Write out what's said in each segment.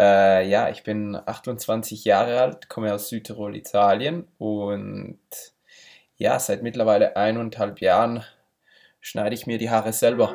Äh, ja, ich bin 28 Jahre alt, komme aus Südtirol, Italien und ja, seit mittlerweile eineinhalb Jahren schneide ich mir die Haare selber.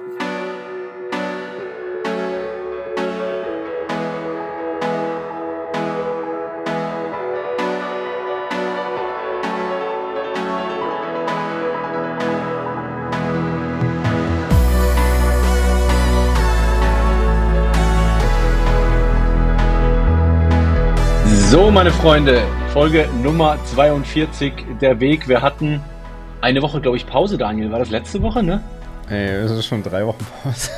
So, meine Freunde, Folge Nummer 42, der Weg. Wir hatten eine Woche, glaube ich, Pause, Daniel. War das letzte Woche, ne? Ey, das ist schon drei Wochen Pause.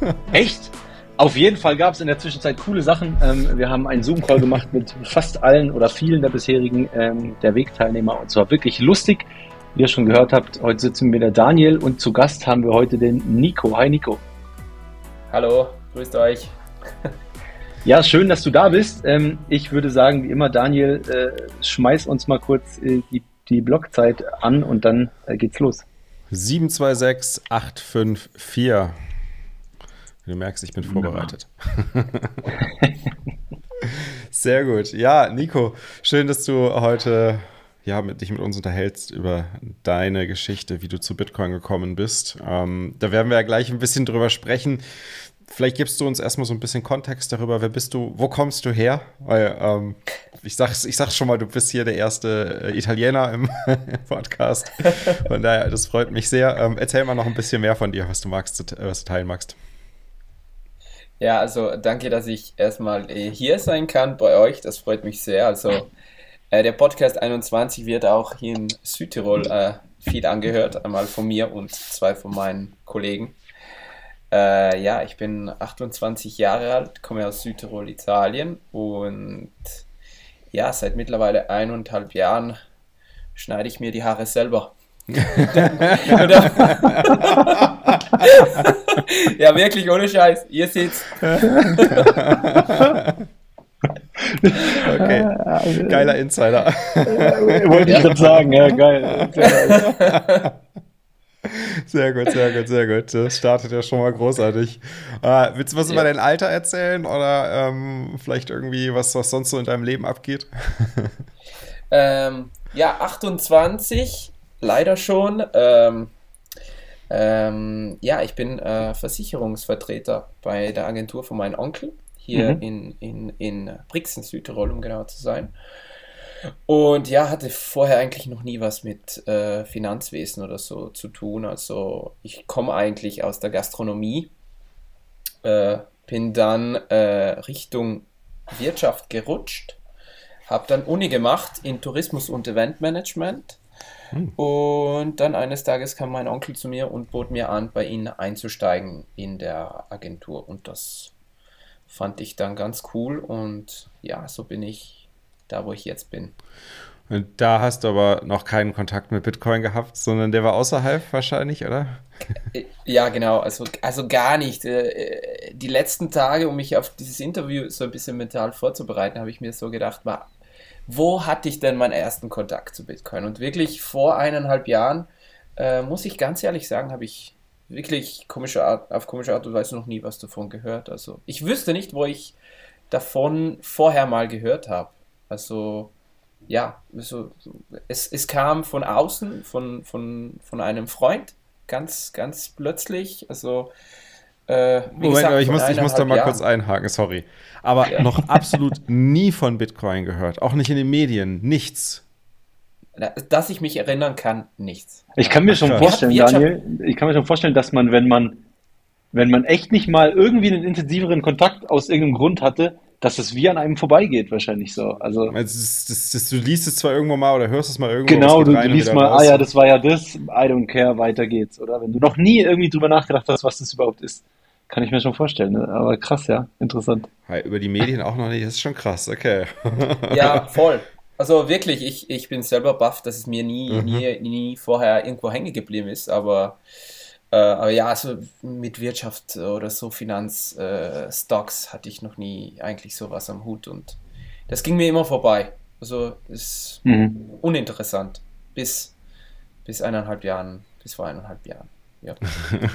Echt? Auf jeden Fall gab es in der Zwischenzeit coole Sachen. Ähm, wir haben einen Zoom-Call gemacht mit fast allen oder vielen der bisherigen ähm, der Weg-Teilnehmer und zwar wirklich lustig. Wie ihr schon gehört habt, heute sitzen wir der Daniel und zu Gast haben wir heute den Nico. Hi Nico. Hallo, grüßt euch. Ja, schön, dass du da bist. Ähm, ich würde sagen, wie immer, Daniel, äh, schmeiß uns mal kurz äh, die, die Blockzeit an und dann äh, geht's los. 726854. Du merkst, ich bin vorbereitet. Sehr gut. Ja, Nico, schön, dass du heute ja, mit, dich mit uns unterhältst über deine Geschichte, wie du zu Bitcoin gekommen bist. Ähm, da werden wir ja gleich ein bisschen drüber sprechen. Vielleicht gibst du uns erstmal so ein bisschen Kontext darüber, wer bist du, wo kommst du her? Weil ähm, ich sag's, ich sag's schon mal, du bist hier der erste äh, Italiener im Podcast. Von daher, das freut mich sehr. Ähm, erzähl mal noch ein bisschen mehr von dir, was du magst, was du teilen magst. Ja, also danke, dass ich erstmal äh, hier sein kann bei euch. Das freut mich sehr. Also äh, der Podcast 21 wird auch hier in Südtirol äh, viel angehört, einmal von mir und zwei von meinen Kollegen. Äh, ja, ich bin 28 Jahre alt, komme aus Südtirol, Italien und ja, seit mittlerweile eineinhalb Jahren schneide ich mir die Haare selber. ja, wirklich ohne Scheiß. Ihr seht's. okay. Geiler Insider. Wollte ich gerade sagen, ja, geil. Sehr gut, sehr gut, sehr gut. Das startet ja schon mal großartig. Äh, willst du was ja. über dein Alter erzählen oder ähm, vielleicht irgendwie was, was sonst so in deinem Leben abgeht? Ähm, ja, 28, leider schon. Ähm, ähm, ja, ich bin äh, Versicherungsvertreter bei der Agentur von meinem Onkel hier mhm. in, in, in Brixen, Südtirol, um genau zu sein. Und ja, hatte vorher eigentlich noch nie was mit äh, Finanzwesen oder so zu tun. Also ich komme eigentlich aus der Gastronomie, äh, bin dann äh, Richtung Wirtschaft gerutscht, habe dann Uni gemacht in Tourismus und Eventmanagement. Hm. Und dann eines Tages kam mein Onkel zu mir und bot mir an, bei ihnen einzusteigen in der Agentur. Und das fand ich dann ganz cool. Und ja, so bin ich da wo ich jetzt bin. Und da hast du aber noch keinen Kontakt mit Bitcoin gehabt, sondern der war außerhalb wahrscheinlich, oder? Äh, ja, genau. Also, also gar nicht. Äh, die letzten Tage, um mich auf dieses Interview so ein bisschen mental vorzubereiten, habe ich mir so gedacht, wo hatte ich denn meinen ersten Kontakt zu Bitcoin? Und wirklich vor eineinhalb Jahren, äh, muss ich ganz ehrlich sagen, habe ich wirklich komische Art, auf komische Art und Weise noch nie was davon gehört. Also ich wüsste nicht, wo ich davon vorher mal gehört habe. Also ja, also, es, es kam von außen, von, von, von einem Freund, ganz, ganz plötzlich. Also, äh, Moment, gesagt, ich muss, ich muss da mal Jahren. kurz einhaken, sorry. Aber ja. noch absolut nie von Bitcoin gehört, auch nicht in den Medien, nichts. Dass ich mich erinnern kann, nichts. Ich kann mir schon vorstellen, Daniel, ich kann mir schon vorstellen, dass man, wenn man, wenn man echt nicht mal irgendwie einen intensiveren Kontakt aus irgendeinem Grund hatte, dass es wie an einem vorbeigeht, wahrscheinlich so. Also, das, das, das, du liest es zwar irgendwo mal oder hörst es mal irgendwo. Genau, du, du liest mal, raus. ah ja, das war ja das, I don't care, weiter geht's, oder? Wenn du noch nie irgendwie drüber nachgedacht hast, was das überhaupt ist. Kann ich mir schon vorstellen, ne? aber krass, ja, interessant. Hey, über die Medien auch noch nicht, das ist schon krass, okay. ja, voll. Also wirklich, ich, ich bin selber baff, dass es mir nie, mhm. nie, nie vorher irgendwo hängen geblieben ist, aber aber ja, also mit Wirtschaft oder so Finanzstocks äh, hatte ich noch nie eigentlich sowas am Hut und das ging mir immer vorbei. Also ist mhm. uninteressant bis, bis eineinhalb Jahren, bis vor eineinhalb Jahren. Ja.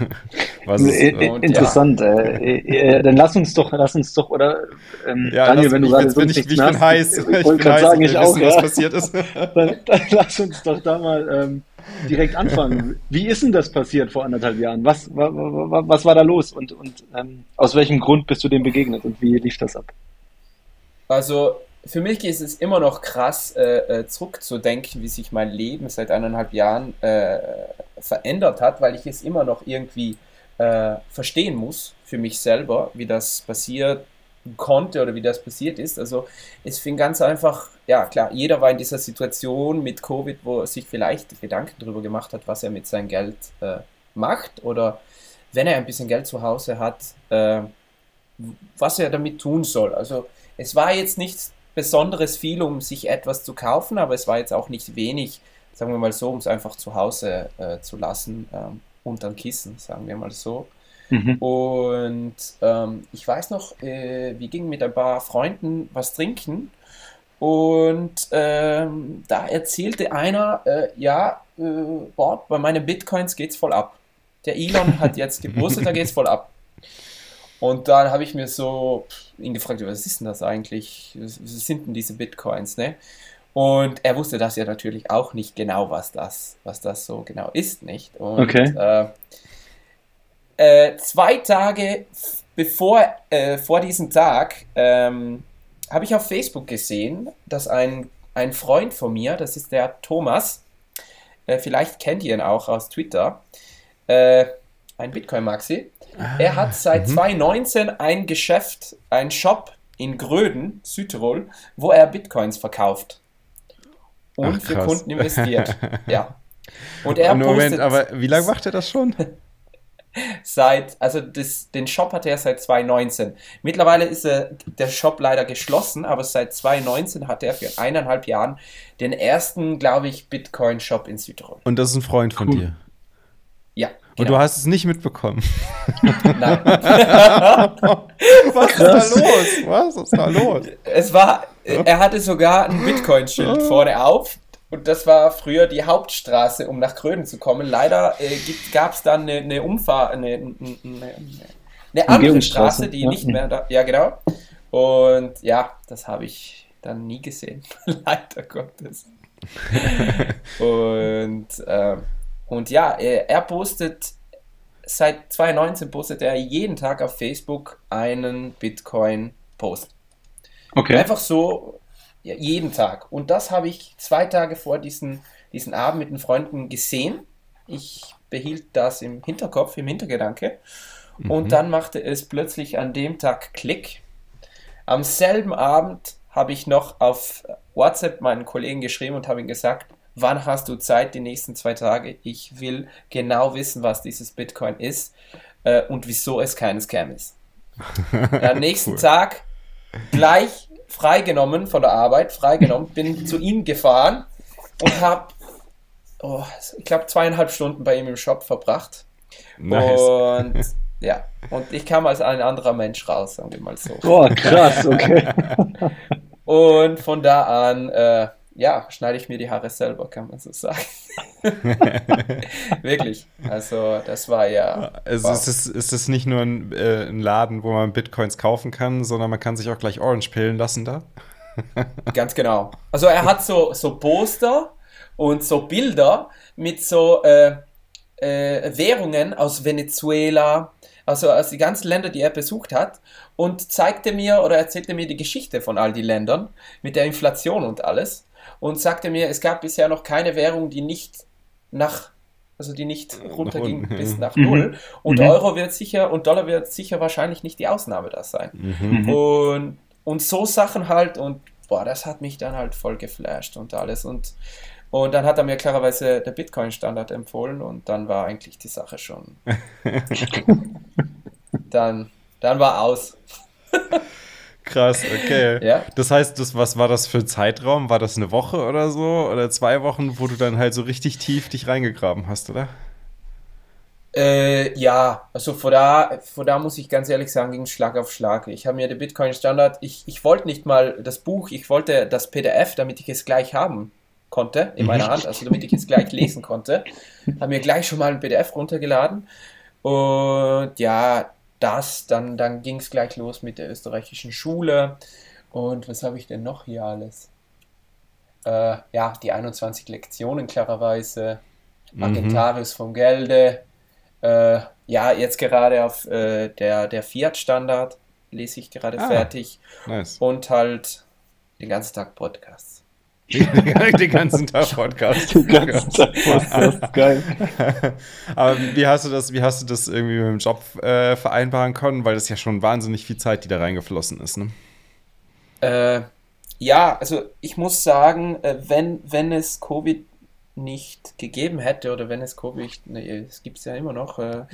Was ist, äh, interessant. Ja. Äh, äh, dann lass uns doch, lass uns doch, oder ähm, ja, Daniel, wenn du gerade so bin ich, ich bin hast, heiß. Ich, ich wollte gerade sagen, ich auch, wissen, ja. was passiert ist. dann, dann, lass uns doch da mal ähm, direkt anfangen. Wie ist denn das passiert vor anderthalb Jahren? Was, wa, wa, was war da los und, und ähm, aus welchem Grund bist du dem begegnet und wie lief das ab? Also für mich ist es immer noch krass, äh, äh, zurückzudenken, wie sich mein Leben seit eineinhalb Jahren äh, verändert hat, weil ich es immer noch irgendwie äh, verstehen muss für mich selber, wie das passiert konnte oder wie das passiert ist. Also es fing ganz einfach, ja klar, jeder war in dieser Situation mit Covid, wo er sich vielleicht Gedanken darüber gemacht hat, was er mit seinem Geld äh, macht oder wenn er ein bisschen Geld zu Hause hat, äh, was er damit tun soll. Also es war jetzt nichts besonderes viel, um sich etwas zu kaufen, aber es war jetzt auch nicht wenig, sagen wir mal so, um es einfach zu Hause äh, zu lassen, ähm, unter Kissen, sagen wir mal so. Mhm. Und ähm, ich weiß noch, äh, wir gingen mit ein paar Freunden was trinken und ähm, da erzählte einer, äh, ja, äh, boah, bei meinen Bitcoins geht's voll ab. Der Elon hat jetzt gepostet, da geht's voll ab. Und dann habe ich mir so ihn gefragt, was ist denn das eigentlich? Was sind denn diese Bitcoins, ne? Und er wusste das ja natürlich auch nicht genau, was das, was das so genau ist, nicht? Und, okay. Äh, äh, zwei Tage bevor, äh, vor diesem Tag, ähm, habe ich auf Facebook gesehen, dass ein, ein Freund von mir, das ist der Thomas, äh, vielleicht kennt ihr ihn auch aus Twitter, äh, ein Bitcoin-Maxi, er hat seit mhm. 2019 ein Geschäft, ein Shop in Gröden, Südtirol, wo er Bitcoins verkauft und Ach, für Kunden investiert. ja. Und er Moment, aber wie lange macht er das schon? seit, also das, den Shop hat er seit 2019. Mittlerweile ist er, der Shop leider geschlossen, aber seit 2019 hat er für eineinhalb Jahren den ersten, glaube ich, Bitcoin-Shop in Südtirol. Und das ist ein Freund von cool. dir? Ja. Und du genau. hast es nicht mitbekommen. Nein. Was ist da los? Was ist da los? Es war, er hatte sogar ein Bitcoin-Schild vorne auf. Und das war früher die Hauptstraße, um nach Kröden zu kommen. Leider äh, gab es dann eine, eine Umfahrt, eine, eine, eine andere Straße, die ja. nicht mehr da. Ja, genau. Und ja, das habe ich dann nie gesehen. Leider Gottes. Und ähm, und ja, er, er postet, seit 2019 postet er jeden Tag auf Facebook einen Bitcoin-Post. Okay. Einfach so, ja, jeden Tag. Und das habe ich zwei Tage vor diesen, diesen Abend mit den Freunden gesehen. Ich behielt das im Hinterkopf, im Hintergedanke. Mhm. Und dann machte es plötzlich an dem Tag Klick. Am selben Abend habe ich noch auf WhatsApp meinen Kollegen geschrieben und habe ihm gesagt, wann hast du Zeit die nächsten zwei Tage? Ich will genau wissen, was dieses Bitcoin ist äh, und wieso es kein Scam ist. Am nächsten cool. Tag gleich freigenommen von der Arbeit, freigenommen, bin zu ihm gefahren und habe, oh, ich glaube, zweieinhalb Stunden bei ihm im Shop verbracht. Nice. Und ja, und ich kam als ein anderer Mensch raus, sagen wir mal so. Boah, krass, okay. und von da an, äh, ja, schneide ich mir die Haare selber, kann man so sagen. Wirklich. Also, das war ja. Also wow. ist, es, ist es nicht nur ein, äh, ein, Laden, wo man Bitcoins kaufen kann, sondern man kann sich auch gleich Orange pillen lassen da? Ganz genau. Also, er hat so, so Poster und so Bilder mit so äh, äh, Währungen aus Venezuela, also aus den ganzen Ländern, die er besucht hat, und zeigte mir oder erzählte mir die Geschichte von all die Ländern mit der Inflation und alles und sagte mir, es gab bisher noch keine Währung, die nicht nach, also die nicht runterging nach bis nach Null. Mhm. Und mhm. Euro wird sicher und Dollar wird sicher wahrscheinlich nicht die Ausnahme da sein. Mhm. Und, und so Sachen halt und boah, das hat mich dann halt voll geflasht und alles. Und, und dann hat er mir klarerweise der Bitcoin-Standard empfohlen und dann war eigentlich die Sache schon. dann, dann war aus. Krass, okay. Ja. Das heißt, das, was war das für ein Zeitraum? War das eine Woche oder so? Oder zwei Wochen, wo du dann halt so richtig tief dich reingegraben hast, oder? Äh, ja, also vor da, vor da muss ich ganz ehrlich sagen, ging Schlag auf Schlag. Ich habe mir den Bitcoin Standard, ich, ich wollte nicht mal das Buch, ich wollte das PDF, damit ich es gleich haben konnte in meiner Hand, also damit ich es gleich lesen konnte. Habe mir gleich schon mal ein PDF runtergeladen. Und ja, das, dann, dann ging es gleich los mit der österreichischen Schule. Und was habe ich denn noch hier alles? Äh, ja, die 21 Lektionen klarerweise. Mhm. Agentarius vom Gelde. Äh, ja, jetzt gerade auf äh, der, der Fiat-Standard lese ich gerade ah, fertig. Nice. Und halt den ganzen Tag Podcasts. den ganzen Tag Podcast. Den ganzen Tag Podcast, geil. Aber wie hast du das, wie hast du das irgendwie mit dem Job äh, vereinbaren können? Weil das ja schon wahnsinnig viel Zeit, die da reingeflossen ist, ne? Äh, ja, also ich muss sagen, äh, wenn, wenn es Covid nicht gegeben hätte oder wenn es Covid, ne, es gibt es ja immer noch, äh,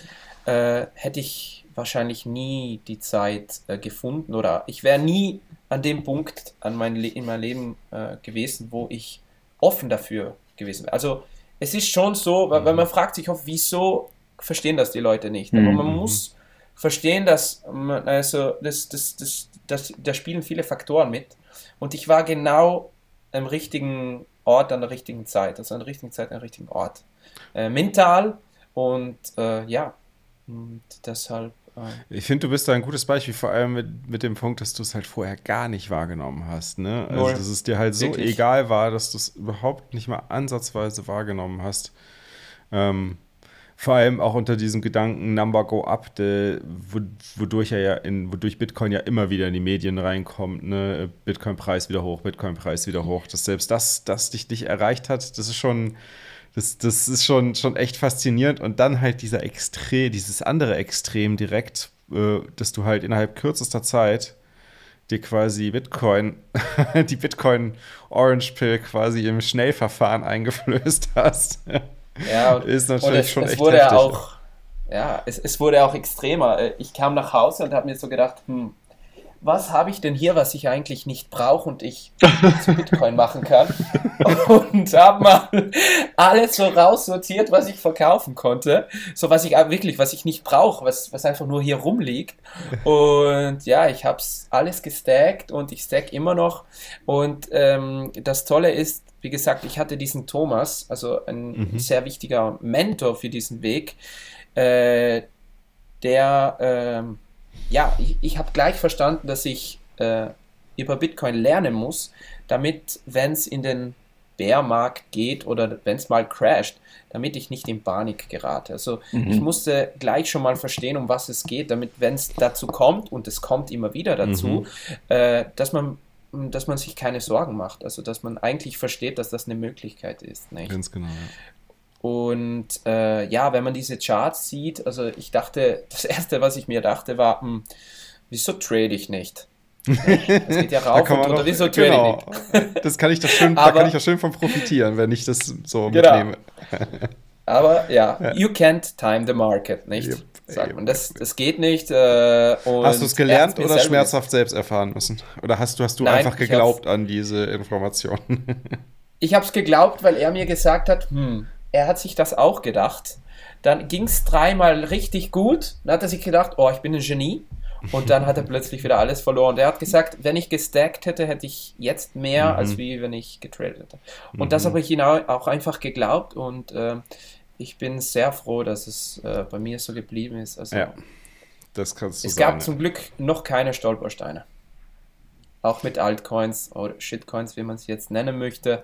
äh, hätte ich wahrscheinlich nie die Zeit äh, gefunden oder ich wäre nie an dem Punkt an mein in meinem Leben äh, gewesen, wo ich offen dafür gewesen wäre. Also es ist schon so, weil, weil mhm. man fragt sich oft, wieso verstehen das die Leute nicht. Aber man mhm. muss verstehen, dass man, also das, das, das, das, da spielen viele Faktoren mit. Und ich war genau am richtigen Ort an der richtigen Zeit, also an der richtigen Zeit an der richtigen Ort. Äh, mental und äh, ja, und deshalb. Ich finde, du bist da ein gutes Beispiel, vor allem mit, mit dem Punkt, dass du es halt vorher gar nicht wahrgenommen hast. Ne? Also, dass es dir halt so Wirklich? egal war, dass du es überhaupt nicht mal ansatzweise wahrgenommen hast. Ähm, vor allem auch unter diesem Gedanken Number Go Up, de, wodurch er ja in, wodurch Bitcoin ja immer wieder in die Medien reinkommt, ne? Bitcoin-Preis wieder hoch, Bitcoin-Preis wieder hoch. Dass selbst das, das dich nicht erreicht hat, das ist schon, das, das ist schon, schon echt faszinierend. Und dann halt dieser Extrem, dieses andere Extrem direkt, äh, dass du halt innerhalb kürzester Zeit dir quasi Bitcoin, die Bitcoin Orange Pill quasi im Schnellverfahren eingeflößt hast. Ja, ist natürlich es, schon es echt wurde heftig. auch, ja, es, es wurde auch extremer. Ich kam nach Hause und habe mir so gedacht, hm, was habe ich denn hier, was ich eigentlich nicht brauche und ich zu Bitcoin machen kann? Und habe mal alles so raussortiert, was ich verkaufen konnte. So was ich wirklich, was ich nicht brauche, was, was einfach nur hier rumliegt. Und ja, ich habe es alles gestackt und ich stack immer noch. Und ähm, das Tolle ist, wie gesagt, ich hatte diesen Thomas, also ein mhm. sehr wichtiger Mentor für diesen Weg, äh, der... Ähm, ja, ich, ich habe gleich verstanden, dass ich äh, über Bitcoin lernen muss, damit, wenn es in den Bärmarkt geht oder wenn es mal crasht, damit ich nicht in Panik gerate. Also mhm. ich musste gleich schon mal verstehen, um was es geht, damit, wenn es dazu kommt, und es kommt immer wieder dazu, mhm. äh, dass man dass man sich keine Sorgen macht. Also dass man eigentlich versteht, dass das eine Möglichkeit ist. Nicht? Ganz genau. Ja. Und äh, ja, wenn man diese Charts sieht, also ich dachte, das erste, was ich mir dachte, war, hm, wieso trade ich nicht? Das geht ja rauf und runter, wieso trade genau. ich nicht? Das kann ich das schön, Aber, da kann ich ja schön von profitieren, wenn ich das so genau. mitnehme. Aber ja, ja, you can't time the market, nicht? Yep. Sagt man. Das, das geht nicht. Äh, hast du es gelernt oder schmerzhaft selbst erfahren müssen? Oder hast du, hast du Nein, einfach geglaubt an diese Informationen? ich habe es geglaubt, weil er mir gesagt hat, hm, er hat sich das auch gedacht. Dann ging es dreimal richtig gut. Dann hat er sich gedacht, oh, ich bin ein Genie. Und dann hat er plötzlich wieder alles verloren. Er hat gesagt, wenn ich gestackt hätte, hätte ich jetzt mehr, mhm. als wie wenn ich getradet hätte. Und mhm. das habe ich ihn auch einfach geglaubt und äh, ich bin sehr froh, dass es äh, bei mir so geblieben ist. Also, ja, das kannst du Es sagen, gab ja. zum Glück noch keine Stolpersteine. Auch mit Altcoins oder Shitcoins, wie man es jetzt nennen möchte.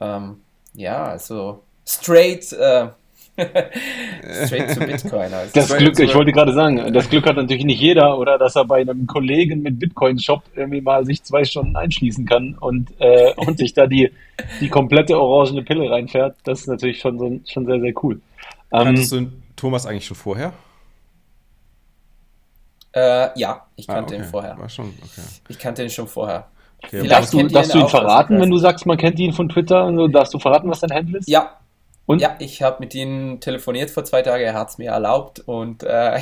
Ähm, ja, also straight, äh, straight zu Bitcoin. Also das Glück, ich wollte gerade sagen, das Glück hat natürlich nicht jeder, oder dass er bei einem Kollegen mit Bitcoin-Shop irgendwie mal sich zwei Stunden einschließen kann und, äh, und sich da die, die komplette orangene Pille reinfährt. Das ist natürlich schon, so, schon sehr, sehr cool. Kanntest ähm, du Thomas eigentlich schon vorher? Äh, ja, ich kannte ah, okay. ihn vorher. War schon, okay. Ich kannte ihn schon vorher. Okay. Darfst du, darfst du ihn verraten, wenn du sagst, man kennt ihn von Twitter? Also darfst du verraten, was dein Handle ist? Ja. Und? Ja, ich habe mit ihm telefoniert vor zwei Tagen, er hat es mir erlaubt und äh,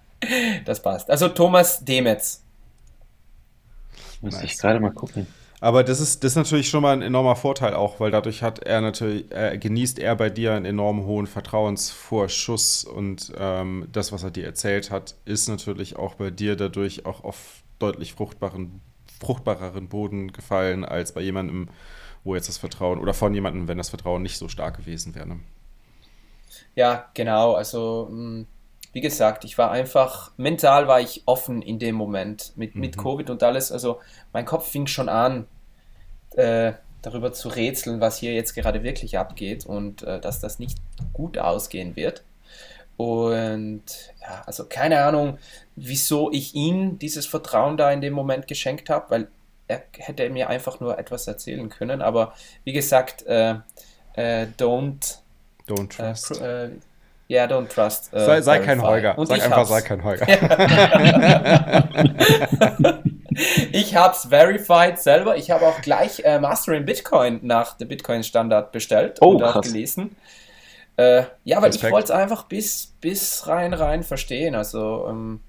das passt. Also Thomas Demetz. Muss nice. ich gerade mal gucken. Aber das ist, das ist natürlich schon mal ein enormer Vorteil auch, weil dadurch hat er natürlich, äh, genießt er bei dir einen enorm hohen Vertrauensvorschuss und ähm, das, was er dir erzählt hat, ist natürlich auch bei dir dadurch auch auf deutlich fruchtbaren fruchtbareren Boden gefallen als bei jemandem, wo jetzt das Vertrauen oder von jemandem, wenn das Vertrauen nicht so stark gewesen wäre. Ne? Ja, genau. Also, mm, wie gesagt, ich war einfach, mental war ich offen in dem Moment mit, mhm. mit Covid und alles. Also, mein Kopf fing schon an, äh, darüber zu rätseln, was hier jetzt gerade wirklich abgeht und äh, dass das nicht gut ausgehen wird. Und ja, also keine Ahnung, wieso ich ihm dieses Vertrauen da in dem Moment geschenkt habe, weil er hätte mir einfach nur etwas erzählen können. Aber wie gesagt, äh, äh, don't, don't äh, trust. Äh, ja, yeah, don't trust. Äh, sei, sei kein Heuger. Und Sag einfach, hab's. sei kein Heuger. ich hab's verified selber. Ich habe auch gleich äh, Master in Bitcoin nach der Bitcoin-Standard bestellt oh, und auch gelesen. Äh, ja, weil Respekt. ich wollte es einfach bis, bis rein, rein verstehen. Also, ähm,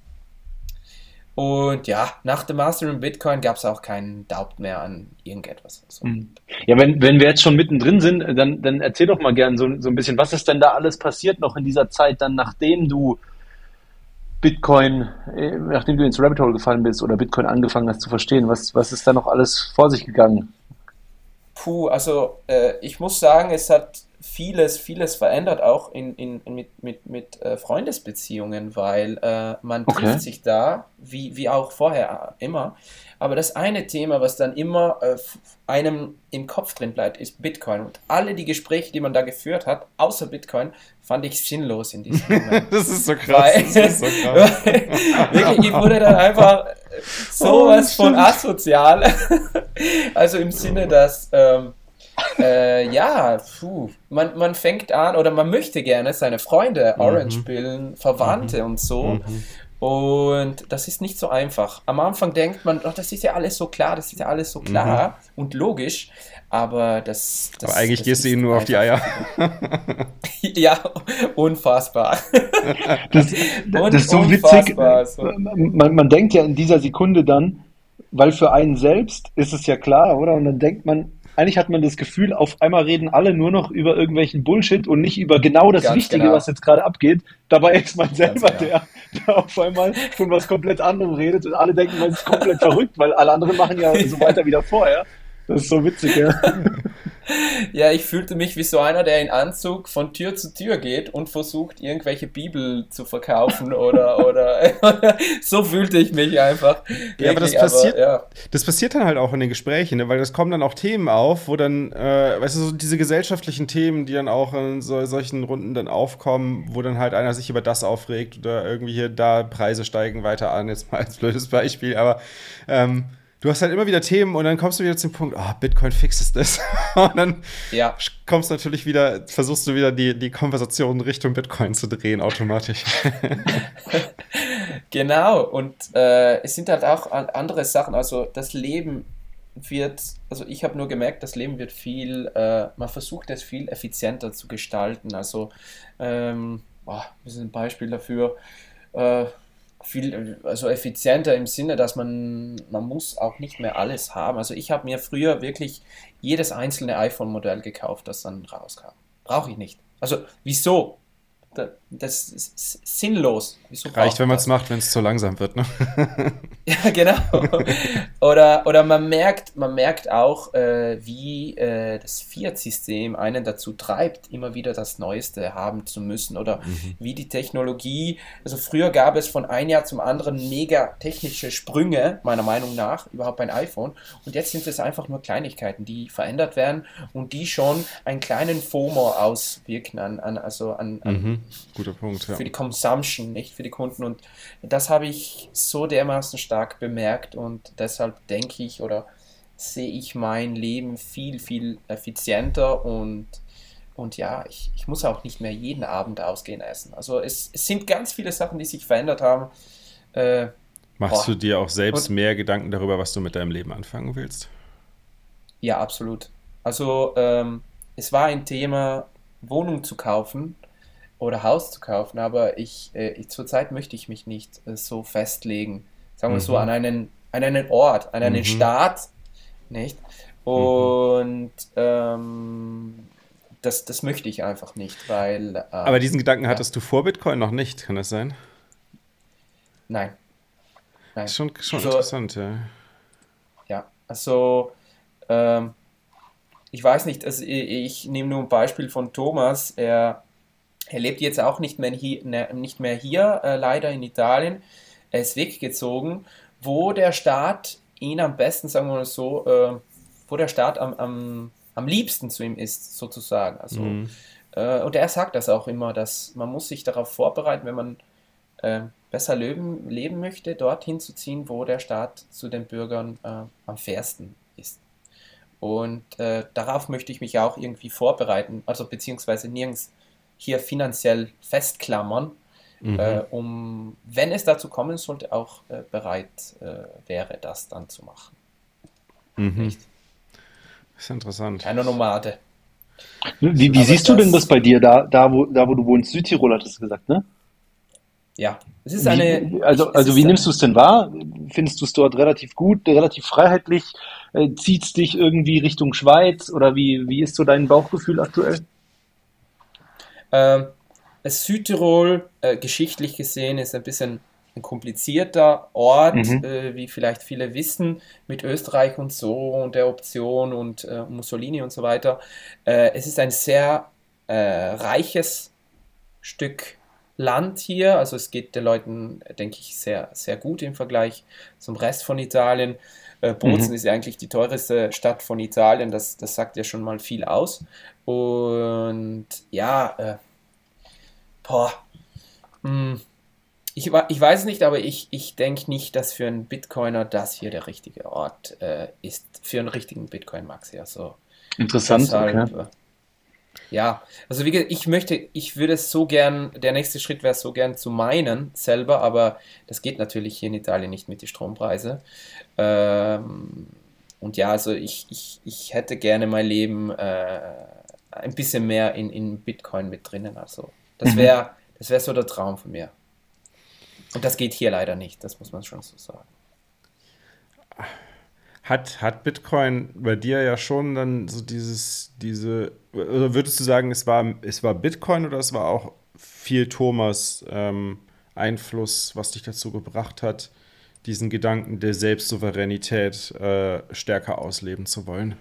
und ja, nach dem Master in Bitcoin gab es auch keinen Doubt mehr an irgendetwas. Also. Mhm. Ja, wenn, wenn wir jetzt schon mittendrin sind, dann, dann erzähl doch mal gern so, so ein bisschen, was ist denn da alles passiert noch in dieser Zeit, dann nachdem du Bitcoin, äh, nachdem du ins Rabbit Hole gefallen bist oder Bitcoin angefangen hast zu verstehen, was, was ist da noch alles vor sich gegangen? Puh, also äh, ich muss sagen, es hat vieles, vieles verändert, auch in, in, mit, mit, mit äh, Freundesbeziehungen, weil äh, man okay. trifft sich da, wie, wie auch vorher immer. Aber das eine Thema, was dann immer äh, einem im Kopf drin bleibt, ist Bitcoin. Und alle die Gespräche, die man da geführt hat, außer Bitcoin, fand ich sinnlos in diesem Moment. das ist so krass. Weil, das ist so krass. wirklich, ich wurde dann einfach sowas oh, von asozial. also im Sinne, dass ähm, äh, ja, puh, man, man fängt an oder man möchte gerne seine Freunde mhm. Orange bilden, Verwandte mhm. und so. Mhm. Und das ist nicht so einfach. Am Anfang denkt man, oh, das ist ja alles so klar, das ist ja alles so klar mhm. und logisch. Aber das. das aber eigentlich das gehst du ihnen nur auf die Eier. ja, unfassbar. das, das ist so witzig. So. Man, man denkt ja in dieser Sekunde dann, weil für einen selbst ist es ja klar, oder? Und dann denkt man, eigentlich hat man das Gefühl, auf einmal reden alle nur noch über irgendwelchen Bullshit und nicht über genau das Ganz Wichtige, genau. was jetzt gerade abgeht. Dabei ist man selber genau. der, der auf einmal von was komplett anderem redet und alle denken, man ist komplett verrückt, weil alle anderen machen ja so weiter wie vorher. Das ist so witzig, ja. ja, ich fühlte mich wie so einer, der in Anzug von Tür zu Tür geht und versucht, irgendwelche Bibel zu verkaufen oder, oder so fühlte ich mich einfach. Ja, aber das passiert, aber, ja. das passiert dann halt auch in den Gesprächen, ne? weil das kommen dann auch Themen auf, wo dann, äh, weißt du, so diese gesellschaftlichen Themen, die dann auch in so, solchen Runden dann aufkommen, wo dann halt einer sich über das aufregt oder irgendwie hier da Preise steigen weiter an, jetzt mal als blödes Beispiel, aber ähm, du hast halt immer wieder Themen und dann kommst du wieder zum Punkt, oh, Bitcoin fixes das. und dann ja. kommst du natürlich wieder, versuchst du wieder die, die Konversation Richtung Bitcoin zu drehen, automatisch. genau, und äh, es sind halt auch andere Sachen, also das Leben wird, also ich habe nur gemerkt, das Leben wird viel, äh, man versucht es viel effizienter zu gestalten. Also, ähm, oh, das ist ein Beispiel dafür. Äh, viel, also effizienter im Sinne, dass man, man muss auch nicht mehr alles haben. Also ich habe mir früher wirklich jedes einzelne iPhone-Modell gekauft, das dann rauskam. Brauche ich nicht. Also wieso? Das ist sinnlos. Wieso Reicht, wenn man es macht, wenn es zu langsam wird, ne? ja, genau. oder, oder man merkt, man merkt auch, äh, wie äh, das Fiat-System einen dazu treibt, immer wieder das Neueste haben zu müssen. Oder mhm. wie die Technologie, also früher gab es von einem Jahr zum anderen mega technische Sprünge, meiner Meinung nach, überhaupt beim iPhone. Und jetzt sind es einfach nur Kleinigkeiten, die verändert werden und die schon einen kleinen FOMO auswirken an, an also an, an mhm Guter Punkt, ja. Für die Consumption, nicht für die Kunden. Und das habe ich so dermaßen stark bemerkt und deshalb denke ich oder sehe ich mein Leben viel, viel effizienter und, und ja, ich, ich muss auch nicht mehr jeden Abend ausgehen essen. Also es, es sind ganz viele Sachen, die sich verändert haben. Äh, Machst boah. du dir auch selbst und, mehr Gedanken darüber, was du mit deinem Leben anfangen willst? Ja, absolut. Also ähm, es war ein Thema, Wohnung zu kaufen oder Haus zu kaufen, aber ich, äh, ich zurzeit möchte ich mich nicht äh, so festlegen, sagen wir mhm. so, an einen, an einen Ort, an einen mhm. Staat, nicht? Mhm. Und mhm. ähm, das, das möchte ich einfach nicht, weil. Äh, aber diesen Gedanken ja. hattest du vor Bitcoin noch nicht, kann das sein? Nein. Nein. Schon, schon also, interessant, ja. ja. Also, ähm, ich weiß nicht, also ich, ich nehme nur ein Beispiel von Thomas. Er, er lebt jetzt auch nicht mehr hier, ne, nicht mehr hier äh, leider in Italien. Er ist weggezogen, wo der Staat ihn am besten, sagen wir mal so, äh, wo der Staat am, am, am liebsten zu ihm ist, sozusagen. Also, mhm. äh, und er sagt das auch immer, dass man muss sich darauf vorbereiten, wenn man äh, besser leben, leben möchte, dorthin zu ziehen, wo der Staat zu den Bürgern äh, am fairsten ist. Und äh, darauf möchte ich mich auch irgendwie vorbereiten, also beziehungsweise nirgends hier finanziell festklammern, mhm. äh, um, wenn es dazu kommen sollte, auch äh, bereit äh, wäre, das dann zu machen. Mhm. Nicht? Das ist interessant. Eine Nomade. Wie, wie siehst du denn das bei dir, da, da, wo, da wo du wohnst? Südtirol hattest du gesagt, ne? Ja, es ist eine. Wie, also, also wie nimmst du es denn wahr? Findest du es dort relativ gut, relativ freiheitlich? Äh, Zieht es dich irgendwie Richtung Schweiz oder wie, wie ist so dein Bauchgefühl aktuell? Ähm, Südtirol, äh, geschichtlich gesehen, ist ein bisschen ein komplizierter Ort, mhm. äh, wie vielleicht viele wissen, mit Österreich und so und der Option und äh, Mussolini und so weiter. Äh, es ist ein sehr äh, reiches Stück Land hier, also es geht den Leuten, denke ich, sehr, sehr gut im Vergleich zum Rest von Italien. Äh, Bozen mhm. ist ja eigentlich die teuerste Stadt von Italien, das, das sagt ja schon mal viel aus. Und ja, äh, boah, mh, hm, ich, ich weiß nicht, aber ich, ich denke nicht, dass für einen Bitcoiner das hier der richtige Ort äh, ist. Für einen richtigen Bitcoin, Maxi. Also, Interessant, deshalb, okay. Ja, also wie gesagt, ich möchte, ich würde es so gern, der nächste Schritt wäre so gern zu meinen selber, aber das geht natürlich hier in Italien nicht mit den Strompreisen. Ähm, und ja, also ich, ich, ich hätte gerne mein Leben äh, ein bisschen mehr in, in Bitcoin mit drinnen. Also das wäre mhm. das wär so der Traum von mir. Und das geht hier leider nicht, das muss man schon so sagen. Hat, hat Bitcoin bei dir ja schon dann so dieses, diese, oder würdest du sagen, es war, es war Bitcoin oder es war auch viel Thomas ähm, Einfluss, was dich dazu gebracht hat, diesen Gedanken der Selbstsouveränität äh, stärker ausleben zu wollen?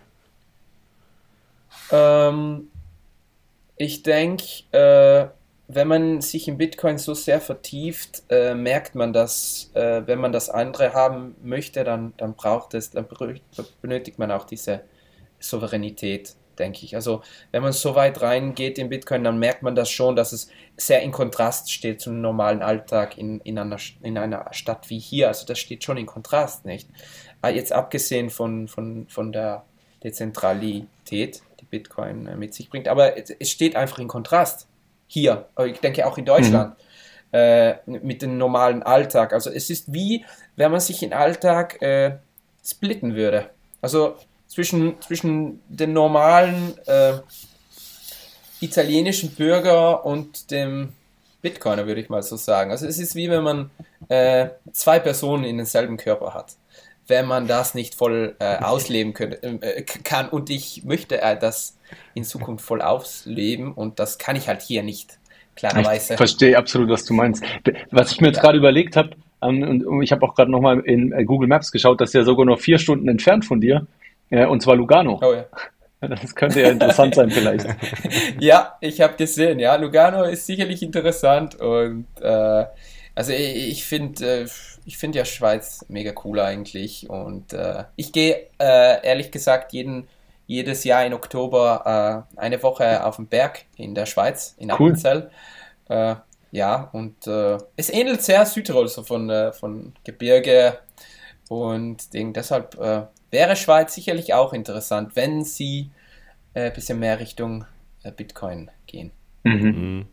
Ähm, ich denke, äh, wenn man sich in Bitcoin so sehr vertieft, äh, merkt man, dass äh, wenn man das andere haben möchte, dann, dann braucht es, dann benötigt man auch diese Souveränität, denke ich. Also wenn man so weit reingeht in Bitcoin, dann merkt man das schon, dass es sehr in Kontrast steht zum normalen Alltag in, in, einer, in einer Stadt wie hier. Also das steht schon in Kontrast, nicht? Ah, jetzt abgesehen von, von, von der Dezentralität, die Bitcoin äh, mit sich bringt, aber es steht einfach in Kontrast hier, ich denke auch in Deutschland, mhm. äh, mit dem normalen Alltag. Also es ist wie, wenn man sich im Alltag äh, splitten würde. Also zwischen, zwischen den normalen äh, italienischen Bürger und dem Bitcoiner, würde ich mal so sagen. Also es ist wie wenn man äh, zwei Personen in denselben Körper hat wenn man das nicht voll äh, ausleben könnte, äh, kann. Und ich möchte äh, das in Zukunft voll ausleben und das kann ich halt hier nicht, klarerweise. Ich verstehe absolut, was du meinst. Was ich mir jetzt ja. gerade überlegt habe, ähm, und ich habe auch gerade nochmal in äh, Google Maps geschaut, das ist ja sogar noch vier Stunden entfernt von dir, äh, und zwar Lugano. Oh ja. Das könnte ja interessant sein vielleicht. ja, ich habe gesehen, ja, Lugano ist sicherlich interessant und äh, also ich, ich finde äh, ich finde ja Schweiz mega cool eigentlich und äh, ich gehe äh, ehrlich gesagt jeden, jedes Jahr im Oktober äh, eine Woche auf den Berg in der Schweiz, in cool. Appenzell. Äh, ja, und äh, es ähnelt sehr Südtirol, so von, äh, von Gebirge und Ding. Deshalb wäre Schweiz sicherlich auch interessant, wenn sie ein bisschen mehr Richtung Bitcoin gehen. Mhm. mhm.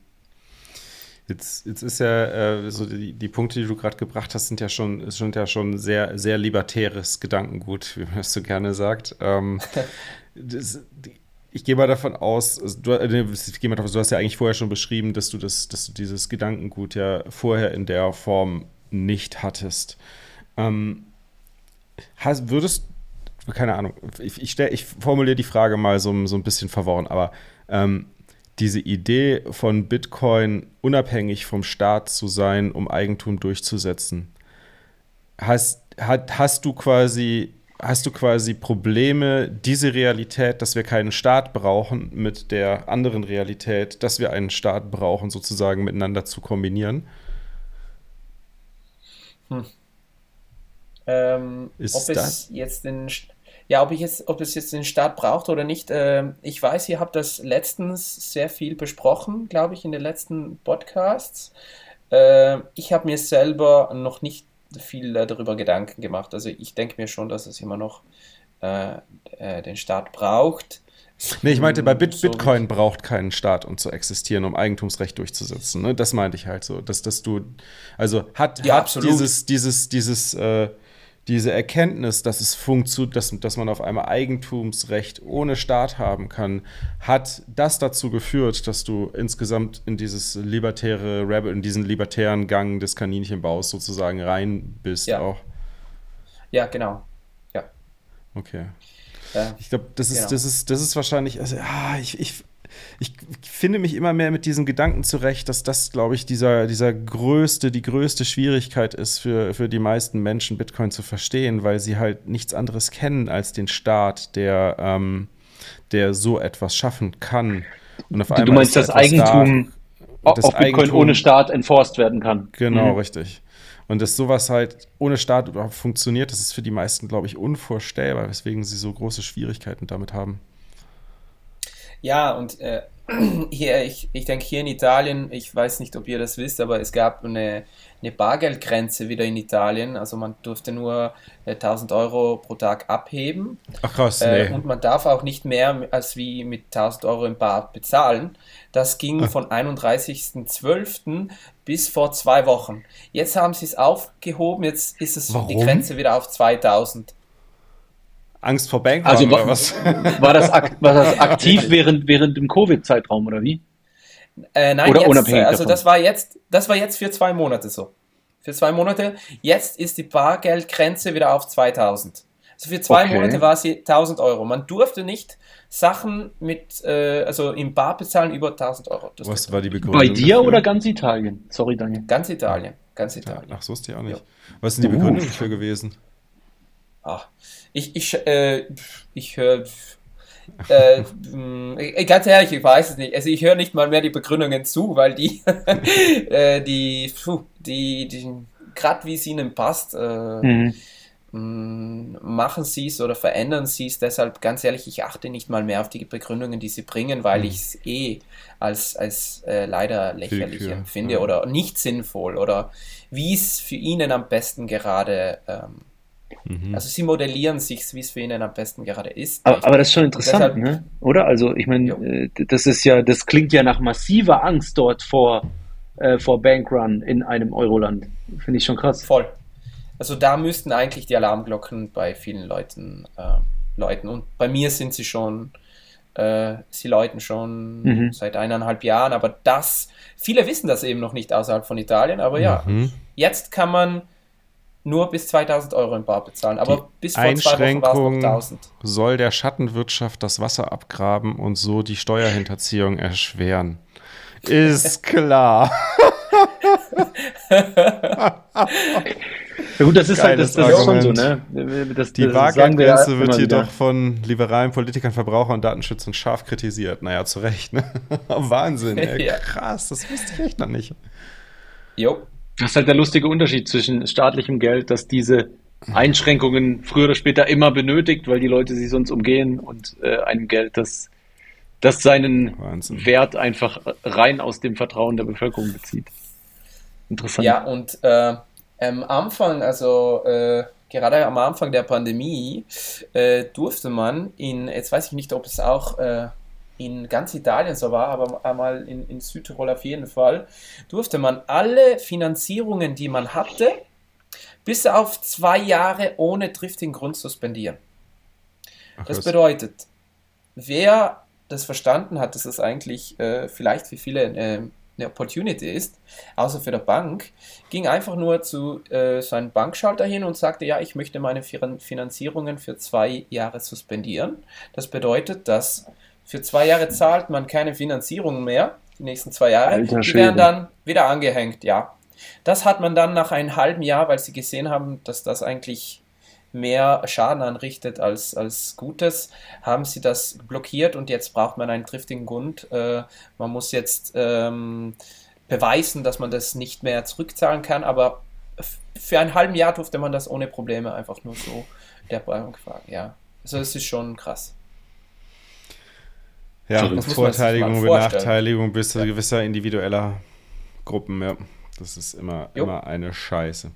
Jetzt, jetzt ist ja äh, so die, die Punkte, die du gerade gebracht hast, sind ja schon, sind ja schon sehr, sehr libertäres Gedankengut, wie man das so gerne sagt. Ähm, das, ich gehe mal davon aus, also du, äh, ich gehe mal davon, du hast ja eigentlich vorher schon beschrieben, dass du das, dass du dieses Gedankengut ja vorher in der Form nicht hattest. Ähm, hast, würdest, keine Ahnung, ich, ich, stell, ich formuliere die Frage mal so, so ein bisschen verworren, aber ähm, diese Idee von Bitcoin unabhängig vom Staat zu sein, um Eigentum durchzusetzen. Hast, hat, hast du quasi, hast du quasi Probleme, diese Realität, dass wir keinen Staat brauchen, mit der anderen Realität, dass wir einen Staat brauchen, sozusagen miteinander zu kombinieren? Hm. Ähm, Ist ob das- es jetzt den, ja, ob ich jetzt, ob es jetzt den Staat braucht oder nicht. ähm, ich weiß, ihr habt das letztens sehr viel besprochen, glaube ich, in den letzten Podcasts. Ähm, ich habe mir selber noch nicht viel äh, darüber Gedanken gemacht. Also ich denke mir schon, dass es immer noch äh, äh, den Staat braucht. Nee, ich meinte, bei Bit Bitcoin braucht keinen Staat, um zu existieren, um Eigentumsrecht durchzusetzen. Ne? Das meinte ich halt so, dass, dass du, also hat, Ja, hat dieses, dieses, dieses, äh, diese Erkenntnis, dass es funktioniert, dass, dass man auf einmal Eigentumsrecht ohne Staat haben kann, hat das dazu geführt, dass du insgesamt in dieses libertäre Rebel, in diesen libertären Gang des Kaninchenbaus sozusagen rein bist Ja. auch. Ja, genau. Ja. Okay. Äh, Ich glaube, das ist, Genau. das ist, das ist wahrscheinlich, also ja, ich, ich, ich finde mich immer mehr mit diesem Gedanken zurecht, dass das, glaube ich, dieser, dieser größte, die größte Schwierigkeit ist für, für die meisten Menschen, Bitcoin zu verstehen, weil sie halt nichts anderes kennen als den Staat, der, ähm, der so etwas schaffen kann. Und auf Du, einmal du meinst, dass Eigentum da, auf das Bitcoin Eigentum- ohne Staat enforced werden kann. Genau, Mhm. richtig. Und dass sowas halt ohne Staat überhaupt funktioniert, das ist für die meisten, glaube ich, unvorstellbar, weswegen sie so große Schwierigkeiten damit haben. Ja, und äh, hier, ich, ich denke hier in Italien, ich weiß nicht, ob ihr das wisst, aber es gab eine, eine Bargeldgrenze wieder in Italien. Also man durfte nur äh, 1000 Euro pro Tag abheben Ach krass, äh, nee. und man darf auch nicht mehr als wie mit 1000 Euro im Bar bezahlen. Das ging Ah. von 31.12. bis vor zwei Wochen. Jetzt haben sie es aufgehoben, jetzt ist es die Warum? Grenze wieder auf 2000. Angst vor Bankrun Also oder wa- was? war das, ak war das aktiv während, während dem Covid-Zeitraum oder wie? Äh, nein, Oder jetzt, unabhängig also davon? das war jetzt, das war jetzt für zwei Monate so. Für zwei Monate. Jetzt ist die Bargeldgrenze wieder auf 2000. Also für zwei Okay. Monate war sie 1000 Euro. Man durfte nicht Sachen mit, äh, also im Bar bezahlen über 1000 Euro. Das Was war die. Begründung? Bei dir dafür? oder ganz Italien? Sorry, Daniel. Ganz Italien. Ganz Italien. ach, so ist die auch nicht. Ja. Was ist denn die Uh. Begründung dafür gewesen? Ach, ich, ich, äh, ich höre, äh, mh, äh, ganz ehrlich, ich weiß es nicht. Also ich höre nicht mal mehr die Begründungen zu, weil die, äh, die, puh, die, die, gerade wie es ihnen passt, äh, Mhm. mh, machen sie es oder verändern sie es. Deshalb, ganz ehrlich, ich achte nicht mal mehr auf die Begründungen, die sie bringen, weil Mhm. ich es eh als, als äh, leider lächerlich Willkür, empfinde ja. oder nicht sinnvoll oder wie es für ihnen am besten gerade ähm, Mhm. also sie modellieren sich, wie es für ihnen am besten gerade ist. Aber, aber das ist schon interessant, deshalb- ne? Oder? Also ich meine, äh, das ist ja, das klingt ja nach massiver Angst dort vor, äh, vor Bankrun in einem Euroland. Finde ich schon krass. Voll. Also da müssten eigentlich die Alarmglocken bei vielen Leuten äh, läuten. Und bei mir sind sie schon, äh, sie läuten schon Mhm. seit eineinhalb Jahren, aber das, viele wissen das eben noch nicht außerhalb von Italien, aber ja, Mhm. jetzt kann man nur bis 2000 Euro im Bar bezahlen, aber Die bis vor zwei Wochen war es noch Einschränkung 1000. soll der Schattenwirtschaft das Wasser abgraben und so die Steuerhinterziehung erschweren. Ist klar. Ja gut, das ist halt, das, Geiles das ist schon so, ne? Das, Die das sagen wir Bargeldgrenze wird jedoch von liberalen Politikern, Verbrauchern und Datenschützern scharf kritisiert. Naja, zu Recht, ne? Wahnsinn, ey. Ja. Krass, das wusste ich echt noch nicht. Jo, Das ist halt der lustige Unterschied zwischen staatlichem Geld, das diese Einschränkungen früher oder später immer benötigt, weil die Leute sie sonst umgehen, und äh, einem Geld, das, das seinen Wahnsinn. Wert einfach rein aus dem Vertrauen der Bevölkerung bezieht. Interessant. Ja, und äh, am Anfang, also äh, gerade am Anfang der Pandemie, äh, durfte man in, jetzt weiß ich nicht, ob es auch äh, in ganz Italien so war, aber einmal in, in Südtirol auf jeden Fall, durfte man alle Finanzierungen, die man hatte, bis auf zwei Jahre ohne triftigen Grund suspendieren. Ach, Das bedeutet, wer das verstanden hat, dass es eigentlich äh, vielleicht für viele äh, eine Opportunity ist, außer für die Bank, ging einfach nur zu äh, seinem Bankschalter hin und sagte, ja, ich möchte meine Finan- Finanzierungen für zwei Jahre suspendieren. Das bedeutet, dass für zwei Jahre zahlt man keine Finanzierung mehr, die nächsten zwei Jahre, Alter die werden dann wieder angehängt, ja. Das hat man dann nach einem halben Jahr, weil sie gesehen haben, dass das eigentlich mehr Schaden anrichtet als, als Gutes, haben sie das blockiert und jetzt braucht man einen triftigen Grund. Äh, man muss jetzt ähm, beweisen, dass man das nicht mehr zurückzahlen kann, aber für ein halben Jahr durfte man das ohne Probleme einfach nur so der Bank fragen. Ja, also es ist schon krass. Ja, Vorteiligung, Benachteiligung bis ja. gewisser individueller Gruppen, ja. Das ist immer, immer eine Scheiße.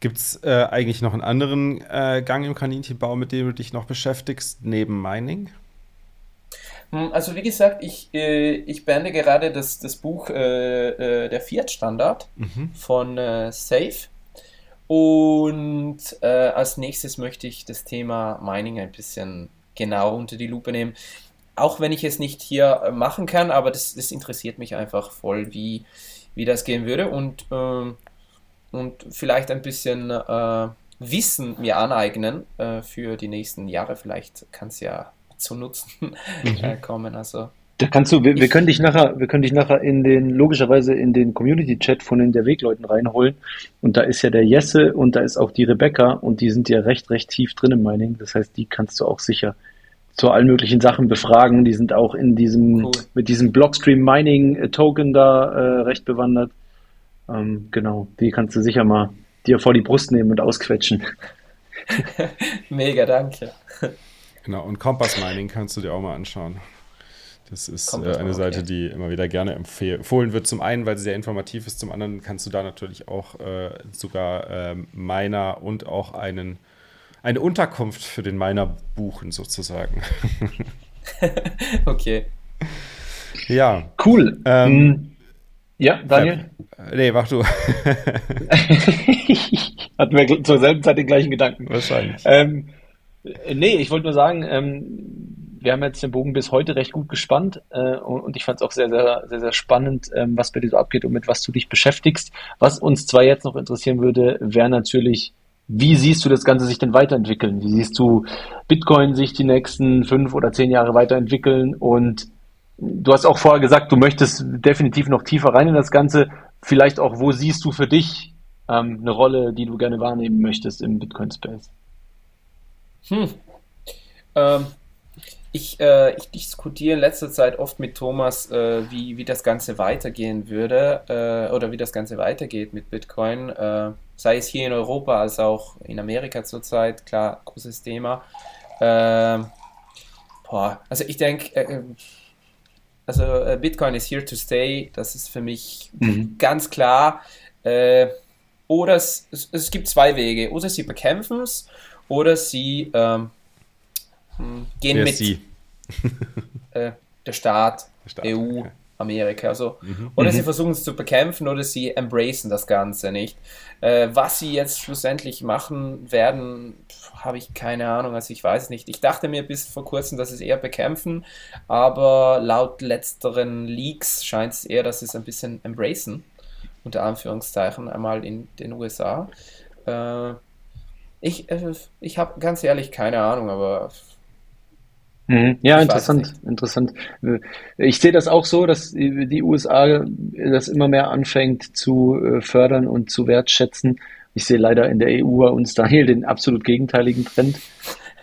Gibt es äh, eigentlich noch einen anderen äh, Gang im Kaninchenbau, mit dem du dich noch beschäftigst, neben Mining? Hm, also wie gesagt, ich, äh, ich beende gerade das, das Buch äh, äh, Der Fiat-Standard mhm. von äh, Safe. Und äh, als nächstes möchte ich das Thema Mining ein bisschen genau unter die Lupe nehmen. Auch wenn ich es nicht hier äh, machen kann, aber das, das interessiert mich einfach voll, wie, wie das gehen würde. Und, ähm, und vielleicht ein bisschen Wissen mir aneignen für die nächsten Jahre. Vielleicht kann es ja zu Nutzen mhm. Äh, kommen. Also da kannst du, wir, wir, können dich nachher, wir können dich nachher in den, logischerweise in den Community-Chat von den der Wegleuten reinholen. Und da ist ja der Jesse und da ist auch die Rebecca und die sind ja recht, recht tief drin im Mining. Das heißt, die kannst du auch sicher zu allen möglichen Sachen befragen. Die sind auch in diesem, cool. mit diesem Blockstream Mining Token da äh, recht bewandert. Ähm, genau, die kannst du sicher mal dir vor die Brust nehmen und ausquetschen. Mega, danke. Genau, und Kompass Mining kannst du dir auch mal anschauen. Das ist äh, eine Seite, okay. die immer wieder gerne empfohlen wird. Zum einen, weil sie sehr informativ ist, zum anderen kannst du da natürlich auch äh, sogar äh, Miner und auch einen, eine Unterkunft für den Miner buchen, sozusagen. okay. Ja. Cool. Ähm, hm. ja, Daniel? Äh, nee, mach du. Hatten wir zur selben Zeit den gleichen Gedanken. Wahrscheinlich. Ähm, äh, nee, ich wollte nur sagen, ähm, wir haben jetzt den Bogen bis heute recht gut gespannt äh, und, und, ich fand es auch sehr, sehr, sehr, sehr spannend, ähm, was bei dir so abgeht und mit was du dich beschäftigst. Was uns zwar jetzt noch interessieren würde, wäre natürlich, wie siehst du das Ganze sich denn weiterentwickeln? Wie siehst du Bitcoin sich die nächsten fünf oder zehn Jahre weiterentwickeln? Und du hast auch vorher gesagt, du möchtest definitiv noch tiefer rein in das Ganze. Vielleicht auch, wo siehst du für dich ähm, eine Rolle, die du gerne wahrnehmen möchtest im Bitcoin-Space? Hm. Ähm, ich, äh, ich diskutiere in letzter Zeit oft mit Thomas, äh, wie, wie das Ganze weitergehen würde äh, oder wie das Ganze weitergeht mit Bitcoin, äh, sei es hier in Europa als auch in Amerika zurzeit, klar, großes Thema. Ähm, boah, also ich denke, äh, äh, also Bitcoin ist here to stay, das ist für mich mhm. ganz klar. oder es, es, es gibt zwei Wege, oder sie bekämpfen es oder sie ähm, hm, gehen mit äh, der Staat, der Staat EU, okay. Amerika. Also, mhm. Oder mhm. sie versuchen es zu bekämpfen oder sie embracen das Ganze nicht. Äh, was sie jetzt schlussendlich machen werden, habe ich keine Ahnung, also ich weiß nicht. Ich dachte mir bis vor kurzem, dass sie es eher bekämpfen, aber laut letzteren Leaks scheint es eher, dass sie es ein bisschen embracen, unter Anführungszeichen, einmal in den USA. Äh, ich, äh, ich habe ganz ehrlich keine Ahnung, aber. Mhm. Ja, interessant, interessant. Ich sehe das auch so, dass die USA das immer mehr anfängt zu äh, fördern und zu wertschätzen. Ich sehe leider in der EU bei uns daher den absolut gegenteiligen Trend.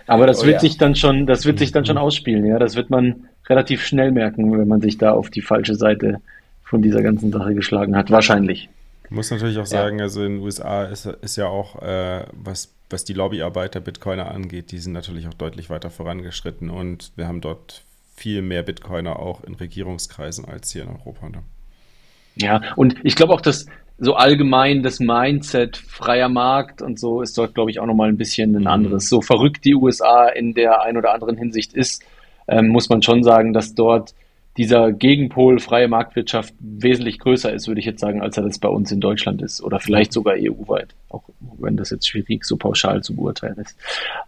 Aber das oh, wird ja. sich dann schon, das wird sich dann schon mhm. ausspielen, ja. Das wird man relativ schnell merken, wenn man sich da auf die falsche Seite von dieser ganzen Sache geschlagen hat. Wahrscheinlich. Ich muss natürlich auch sagen, ja. also in den USA ist, ist ja auch, äh, was was die Lobbyarbeit der Bitcoiner angeht, die sind natürlich auch deutlich weiter vorangeschritten und wir haben dort viel mehr Bitcoiner auch in Regierungskreisen als hier in Europa. Ne? Ja, und ich glaube auch, dass so allgemein das Mindset freier Markt und so ist dort, glaube ich, auch nochmal ein bisschen ein mhm. anderes. So verrückt die USA in der ein oder anderen Hinsicht ist, ähm, muss man schon sagen, dass dort dieser Gegenpol freie Marktwirtschaft wesentlich größer ist, würde ich jetzt sagen, als er das bei uns in Deutschland ist oder vielleicht sogar EU-weit, auch wenn das jetzt schwierig so pauschal zu beurteilen ist.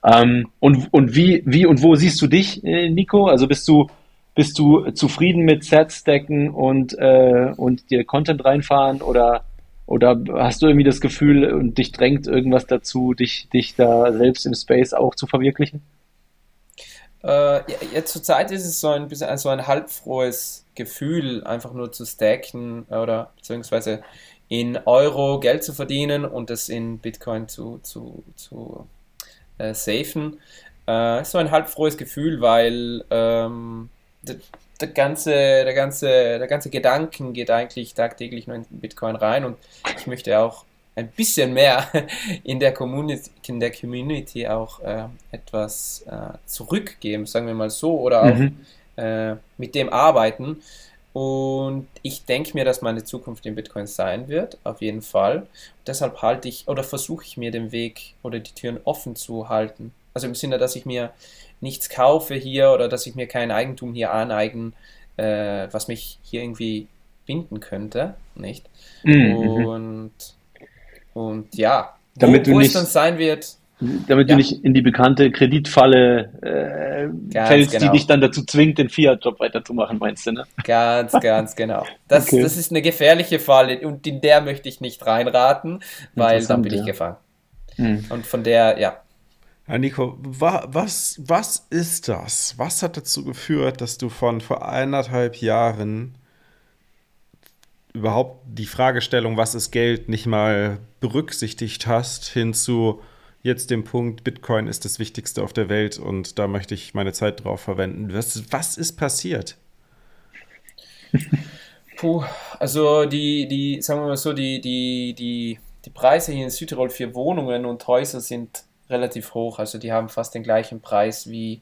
Ähm, und, und wie, wie und wo siehst du dich, äh, Nico? Also bist du, bist du zufrieden mit Sets stacken und, äh, und dir Content reinfahren oder, oder hast du irgendwie das Gefühl und dich drängt irgendwas dazu, dich, dich da selbst im Space auch zu verwirklichen? Äh, ja, zurzeit ist es so ein bisschen so ein halbfrohes Gefühl, einfach nur zu stacken oder beziehungsweise in Euro Geld zu verdienen und das in Bitcoin zu, zu, zu äh, safen. Äh, so ein halbfrohes Gefühl, weil ähm, der, der, ganze, der, ganze, der ganze Gedanken geht eigentlich tagtäglich nur in Bitcoin rein und ich möchte auch ein bisschen mehr in der Community, in der Community auch äh, etwas äh, zurückgeben, sagen wir mal so, oder auch mhm. äh, mit dem arbeiten. Und ich denke mir, dass meine Zukunft in Bitcoin sein wird, auf jeden Fall. Und deshalb halte ich oder versuche ich mir den Weg oder die Türen offen zu halten. Also im Sinne, dass ich mir nichts kaufe hier oder dass ich mir kein Eigentum hier aneigen, äh, was mich hier irgendwie binden könnte, nicht? Mhm. Und, und ja, damit wo, wo es dann sein wird, damit ja. du nicht in die bekannte Kreditfalle äh, fällst, genau. die dich dann dazu zwingt, den Fiat-Job weiterzumachen, meinst du, ne? Ganz, ganz genau. Das, okay. das ist eine gefährliche Falle und in der möchte ich nicht reinraten, weil dann bin ja. ich gefangen. Hm. Und von der, ja. Ja, Nico, wa was, was ist das? Was hat dazu geführt, dass du von vor eineinhalb Jahren überhaupt die Fragestellung, was ist Geld, nicht mal berücksichtigt hast, hinzu jetzt dem Punkt, Bitcoin ist das Wichtigste auf der Welt und da möchte ich meine Zeit drauf verwenden. Was, was ist passiert? Puh, also die, die, sagen wir mal so, die, die, die, die Preise hier in Südtirol für Wohnungen und Häuser sind relativ hoch. Also die haben fast den gleichen Preis wie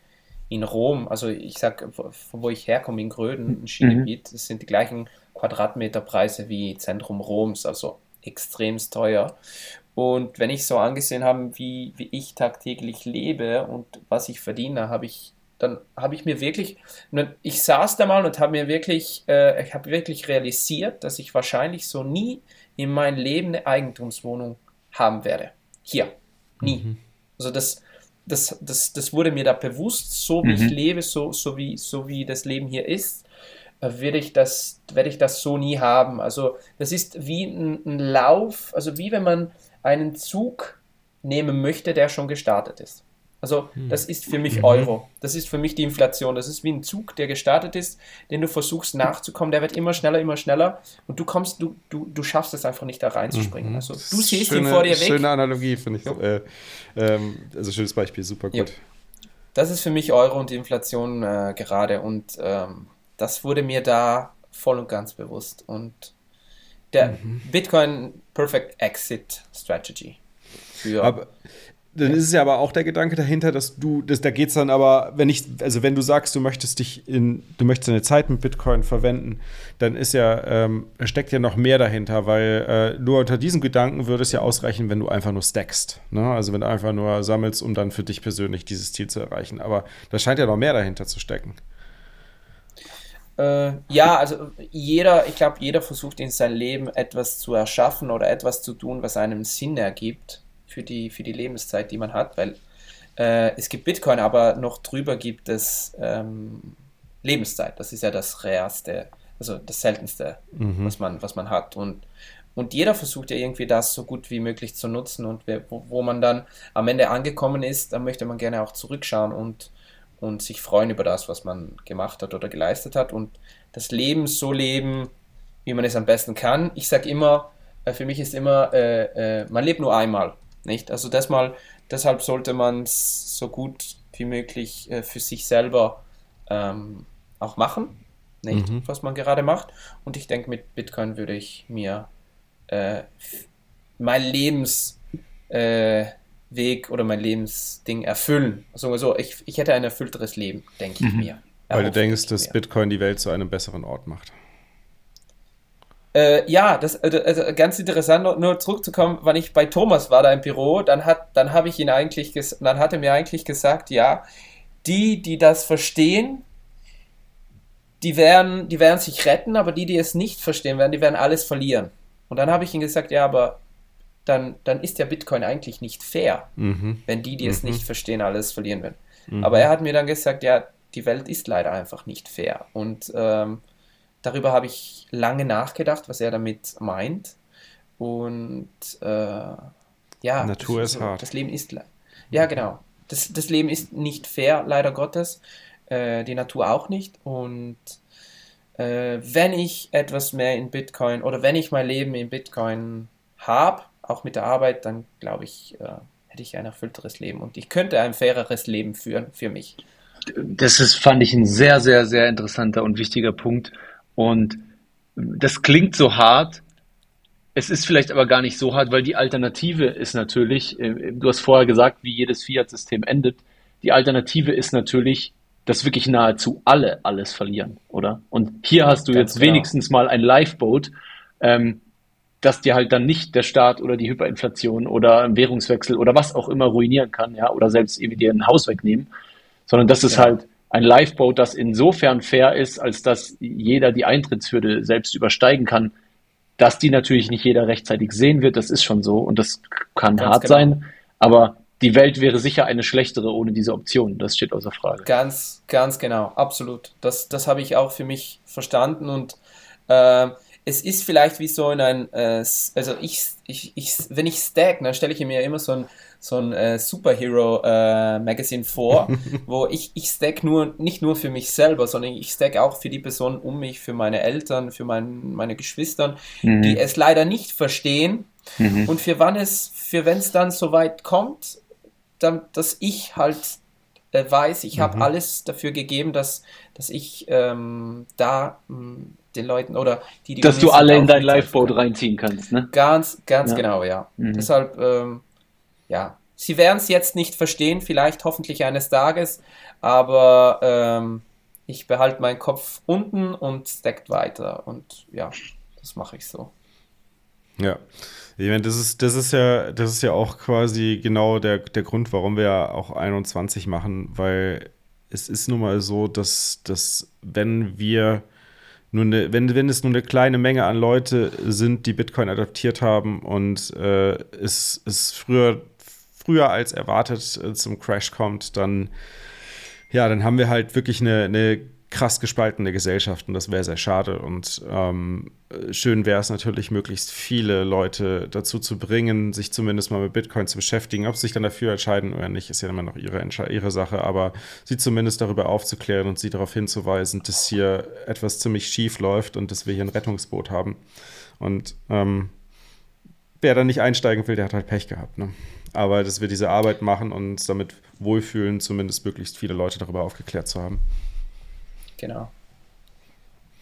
in Rom. Also ich sag, von wo ich herkomme, in Gröden, ein Skigebiet, mhm. das sind die gleichen Quadratmeterpreise wie Zentrum Roms, also extremst teuer. Und wenn ich so angesehen habe, wie, wie ich tagtäglich lebe und was ich verdiene, habe ich dann habe ich mir wirklich, ich saß da mal und habe mir wirklich, äh, ich habe wirklich realisiert, dass ich wahrscheinlich so nie in meinem Leben eine Eigentumswohnung haben werde. Hier. Nie. Mhm. Also das, das, das, das wurde mir da bewusst, so wie mhm. ich lebe, so, so, wie, so wie das Leben hier ist, werde ich das, werde ich das so nie haben. Also das ist wie ein, ein Lauf, also wie wenn man einen Zug nehmen möchte, der schon gestartet ist. Also hm. das ist für mich mhm. Euro. Das ist für mich die Inflation. Das ist wie ein Zug, der gestartet ist, den du versuchst nachzukommen. Der wird immer schneller, immer schneller und du kommst, du, du, du schaffst es einfach nicht da reinzuspringen. Mhm. Also du siehst schöne, ihn vor dir weg. Schöne Analogie, finde ich. Äh, ähm, also schönes Beispiel, super gut. Ja. Das ist für mich Euro und die Inflation äh, gerade und ähm, das wurde mir da voll und ganz bewusst. Und der mhm. Bitcoin Perfect Exit Strategy. Für aber dann ist es ja aber auch der Gedanke dahinter, dass du, das, da geht es dann aber, wenn ich, also wenn du sagst, du möchtest dich in, du möchtest deine Zeit mit Bitcoin verwenden, dann ist ja, ähm, steckt ja noch mehr dahinter, weil äh, nur unter diesem Gedanken würde es ja ausreichen, wenn du einfach nur stackst. Ne? Also wenn du einfach nur sammelst, um dann für dich persönlich dieses Ziel zu erreichen. Aber da scheint ja noch mehr dahinter zu stecken. Äh, ja, also jeder, ich glaube, jeder versucht in seinem Leben etwas zu erschaffen oder etwas zu tun, was einem Sinn ergibt für die, für die Lebenszeit, die man hat, weil äh, es gibt Bitcoin, aber noch drüber gibt es ähm, Lebenszeit. Das ist ja das Rareste, also das Seltenste, mhm. was, man, was man hat. Und, und jeder versucht ja irgendwie das so gut wie möglich zu nutzen und wo, wo man dann am Ende angekommen ist, dann möchte man gerne auch zurückschauen und und sich freuen über das, was man gemacht hat oder geleistet hat und das Leben so leben, wie man es am besten kann. Ich sage immer, äh, für mich ist immer, äh, äh, man lebt nur einmal, nicht? Also das mal, deshalb sollte man es so gut wie möglich äh, für sich selber ähm, auch machen, nicht? Mhm. Was man gerade macht. Und ich denke, mit Bitcoin würde ich mir äh, mein Lebens Weg oder mein Lebensding erfüllen. Also so, ich, ich hätte ein erfüllteres Leben, denke ich mhm. mir. Weil du denkst, dass mir. Bitcoin die Welt zu einem besseren Ort macht. Äh, ja, das äh, also ganz interessant, nur zurückzukommen, wann ich bei Thomas war da im Büro, dann hat, dann habe ich ihn eigentlich, dann hat er mir eigentlich gesagt, ja, die, die das verstehen, die werden, die werden sich retten, aber die, die es nicht verstehen werden, die werden alles verlieren. Und dann habe ich ihm gesagt, ja, aber dann, dann ist ja Bitcoin eigentlich nicht fair, mhm. wenn die, die mhm. es nicht verstehen, alles verlieren werden. Mhm. Aber er hat mir dann gesagt, ja, die Welt ist leider einfach nicht fair. Und ähm, darüber habe ich lange nachgedacht, was er damit meint. Und äh, ja, Natur ist so, hart. Das Leben ist ja genau. Das, das Leben ist nicht fair, leider Gottes. Äh, die Natur auch nicht. Und äh, wenn ich etwas mehr in Bitcoin oder wenn ich mein Leben in Bitcoin habe, auch mit der Arbeit, dann glaube ich, äh, hätte ich ein erfüllteres Leben und ich könnte ein faireres Leben führen für mich. Das ist, fand ich, ein sehr, sehr, sehr interessanter und wichtiger Punkt. Und das klingt so hart. Es ist vielleicht aber gar nicht so hart, weil die Alternative ist natürlich, äh, du hast vorher gesagt, wie jedes Fiat-System endet. Die Alternative ist natürlich, dass wirklich nahezu alle alles verlieren, oder? Und hier hast du Ganz jetzt genau. wenigstens mal ein Lifeboat, ähm, dass dir halt dann nicht der Staat oder die Hyperinflation oder ein Währungswechsel oder was auch immer ruinieren kann, ja, oder selbst irgendwie dir ein Haus wegnehmen, sondern das ist ja. halt ein Lifeboat, das insofern fair ist, als dass jeder die Eintrittshürde selbst übersteigen kann, dass die natürlich nicht jeder rechtzeitig sehen wird, das ist schon so und das kann Ganz hart genau. sein, aber die Welt wäre sicher eine schlechtere ohne diese Option, das steht außer Frage. Ganz, ganz genau, absolut. Das, das habe ich auch für mich verstanden und äh, es ist vielleicht wie so in ein, äh, also ich, ich, ich, wenn ich stack, dann stelle ich mir immer so ein, so ein äh, Superhero-Magazin äh, vor, wo ich, ich stack nur, nicht nur für mich selber, sondern ich stack auch für die Personen um mich, für meine Eltern, für mein, meine Geschwister, mhm. die es leider nicht verstehen. Mhm. Und für wann es, für wenn es dann so weit kommt, dann, dass ich halt äh, weiß, ich habe mhm. alles dafür gegeben, dass, dass ich ähm, da mh, hm, den Leuten oder die, die Dass du alle in dein Liveboat reinziehen kannst, ne? Ganz, ganz ja. genau, ja. Mhm. Deshalb, ähm, ja, sie werden es jetzt nicht verstehen, vielleicht hoffentlich eines Tages, aber ähm, ich behalte meinen Kopf unten und stackt weiter und ja, das mache ich so. Ja. Ich meine, das ist, das ist ja, das ist ja auch quasi genau der, der Grund, warum wir ja auch 21 machen, weil es ist nun mal so, dass, dass wenn wir nur eine, wenn, wenn es nur eine kleine Menge an Leute sind, die Bitcoin adaptiert haben und äh, es, es früher, früher als erwartet äh, zum Crash kommt, dann ja, dann haben wir halt wirklich eine, eine krass gespaltene Gesellschaft und das wäre sehr schade. Und ähm, schön wäre es natürlich, möglichst viele Leute dazu zu bringen, sich zumindest mal mit Bitcoin zu beschäftigen. Ob sie sich dann dafür entscheiden oder nicht, ist ja immer noch ihre, ihre Sache, aber sie zumindest darüber aufzuklären und sie darauf hinzuweisen, dass hier etwas ziemlich schief läuft und dass wir hier ein Rettungsboot haben. Und ähm, wer da nicht einsteigen will, der hat halt Pech gehabt. Ne? Aber dass wir diese Arbeit machen und uns damit wohlfühlen, zumindest möglichst viele Leute darüber aufgeklärt zu haben. Genau.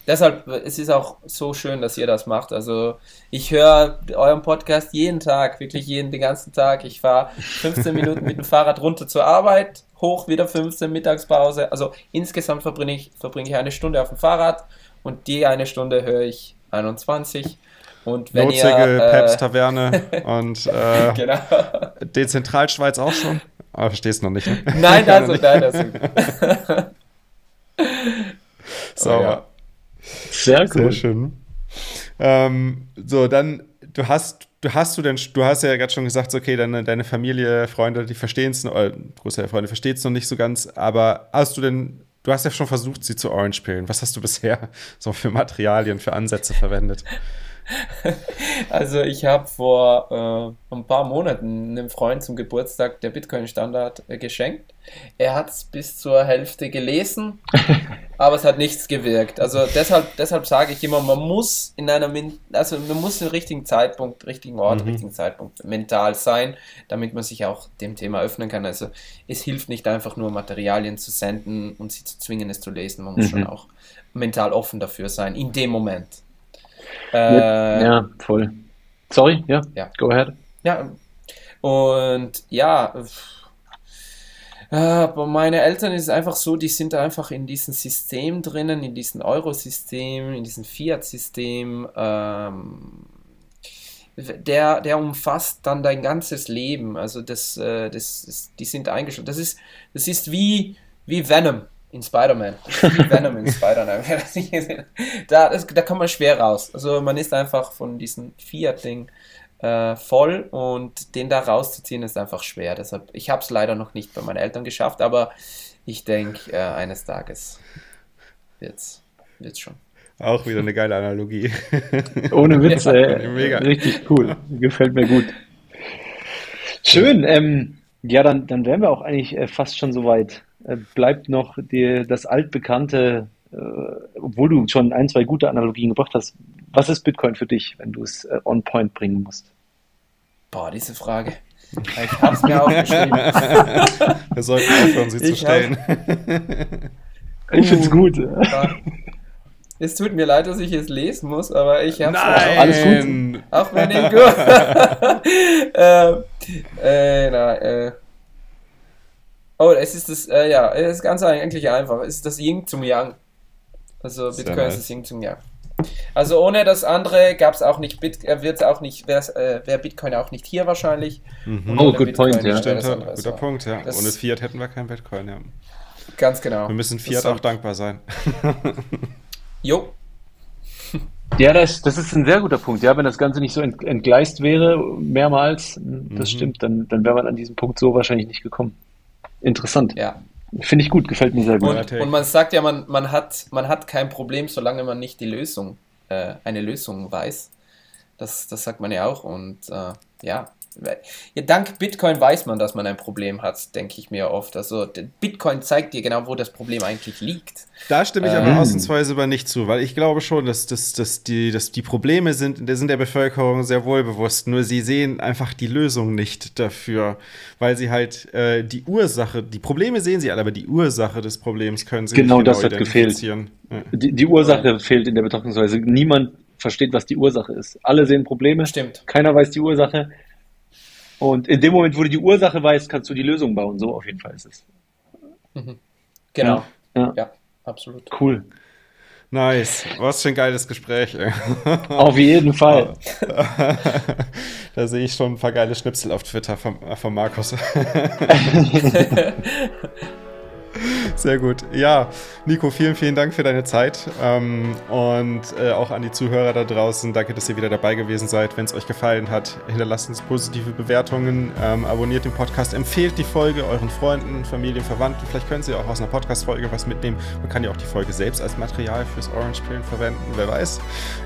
Deshalb, es ist auch so schön, dass ihr das macht. Also ich höre euren Podcast jeden Tag, wirklich jeden, den ganzen Tag. Ich fahre 15 Minuten mit dem Fahrrad runter zur Arbeit, hoch wieder 15 Mittagspause. Also insgesamt verbringe ich, verbringe ich eine Stunde auf dem Fahrrad und die eine Stunde höre ich 21. Und wenn Notzige, ihr, äh, Peps Taverne und äh, genau. Dezentralschweiz auch schon. Aber verstehst noch nicht. Ne? Nein, also, nein, das Sauber. Ja. Sehr cool. Sehr schön. Ähm, so, dann, du hast, du hast du denn, du hast ja gerade schon gesagt, okay, deine, deine Familie, Freunde, die verstehen es, oder große Freunde versteht es noch nicht so ganz, aber hast du denn, du hast ja schon versucht, sie zu Orange pillen. Was hast du bisher so für Materialien, für Ansätze verwendet? Also ich habe vor äh, ein paar Monaten einem Freund zum Geburtstag der Bitcoin-Standard äh, geschenkt. Er hat es bis zur Hälfte gelesen, aber es hat nichts gewirkt. Also deshalb, deshalb sage ich immer, man muss in einer, also man muss im richtigen Zeitpunkt, richtigen Ort, mhm. richtigen Zeitpunkt mental sein, damit man sich auch dem Thema öffnen kann. Also es hilft nicht einfach nur Materialien zu senden und sie zu zwingen, es zu lesen. Man muss mhm. schon auch mental offen dafür sein in dem Moment. Äh, ja, voll. Sorry, ja, ja, go ahead. Ja, und ja, äh, bei meinen Eltern ist es einfach so, die sind einfach in diesem System drinnen, in diesem Eurosystem, in diesem Fiat-System. Ähm, der, der umfasst dann dein ganzes Leben. Also das, äh, das, das die sind eingeschlossen. Das ist, das ist wie, wie Venom in Spider-Man. Venom in Spider-Man. da, da kommt man schwer raus. Also man ist einfach von diesem Fiat-Ding äh, voll und den da rauszuziehen ist einfach schwer. Deshalb, ich habe es leider noch nicht bei meinen Eltern geschafft, aber ich denke, äh, eines Tages wird es schon. Auch wieder eine geile Analogie. Ohne Witz, ja. äh, Mega. richtig cool. Gefällt mir gut. Schön. Ähm, ja, dann, dann wären wir auch eigentlich äh, fast schon soweit. Äh, bleibt noch die, das altbekannte äh, obwohl du schon ein, zwei gute Analogien gebracht hast, was ist Bitcoin für dich, wenn du es äh, on point bringen musst? Boah, diese Frage. Ich hab's mir aufgeschrieben. Wir sollten aufhören, sie zu Ich stellen. Ich find's gut. Ja. Es tut mir leid, dass ich es lesen muss, aber ich hab's Nein! Alles gut. Auch wenn ich gut. ähm, äh, na, äh. Oh, es ist das, äh, ja, es ist ganz eigentlich einfach. Es ist das Yin zum Yang. Also Bitcoin nice. ist das Yin zum Yang. Also ohne das andere gab es auch nicht Bit, äh, wird's auch nicht, wäre äh, wär Bitcoin auch nicht hier wahrscheinlich. Mhm. Oh, good point, ja. Stimmt, guter so. Punkt, ja. Das- Ohne Fiat hätten wir kein Bitcoin, ja. Ganz genau. Wir müssen Fiat auch dankbar sein. Jo, Ja, das, das ist ein sehr guter Punkt. Ja, wenn das Ganze nicht so ent, entgleist wäre, mehrmals, das Mhm. stimmt, dann, dann wäre man an diesem Punkt so wahrscheinlich nicht gekommen. Interessant. ja. Finde ich gut, gefällt mir sehr gut. Und, und man sagt ja, man, man, hat, man hat kein Problem, solange man nicht die Lösung, äh, eine Lösung weiß. Das, das sagt man ja auch. Und äh, ja. Ja, dank Bitcoin weiß man, dass man ein Problem hat, denke ich mir oft. Also Bitcoin zeigt dir genau, wo das Problem eigentlich liegt. Da stimme ich aber Ähm. ausnahmsweise aber nicht zu, weil ich glaube schon, dass, dass, dass, die, dass die Probleme sind, sind der Bevölkerung sehr wohl bewusst. Nur sie sehen einfach die Lösung nicht dafür, weil sie halt äh, die Ursache, die Probleme sehen sie alle, aber die Ursache des Problems können sie Genau nicht das hat gefehlt. identifizieren. Ja. Die, die Ursache fehlt in der Betrachtungsweise. Niemand versteht, was die Ursache ist. Alle sehen Probleme, Stimmt. keiner weiß die Ursache. Und in dem Moment, wo du die Ursache weißt, kannst du die Lösung bauen. So auf jeden Fall ist es. Genau. Ja. Ja, absolut. Cool. Nice. Was für ein geiles Gespräch. ey. Auf jeden Fall. da sehe ich schon ein paar geile Schnipsel auf Twitter von, von Markus. Sehr gut. Ja, Nico, vielen, vielen Dank für deine Zeit. Ähm, und äh, auch an die Zuhörer da draußen. Danke, dass ihr wieder dabei gewesen seid. Wenn es euch gefallen hat, hinterlasst uns positive Bewertungen, ähm, abonniert den Podcast, empfehlt die Folge euren Freunden, Familien, Verwandten. Vielleicht können sie auch aus einer Podcast-Folge was mitnehmen. Man kann ja auch die Folge selbst als Material fürs Orange Pillen verwenden, wer weiß.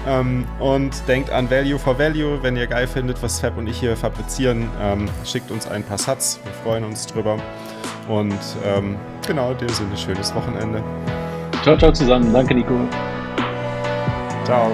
Ähm, und denkt an Value for Value. Wenn ihr geil findet, was Fab und ich hier fabrizieren, schickt uns ein paar Satz. Wir freuen uns drüber. Und ähm, genau, in dem Sinne, schönes Wochenende. Ciao, ciao zusammen. Danke, Nico. Ciao.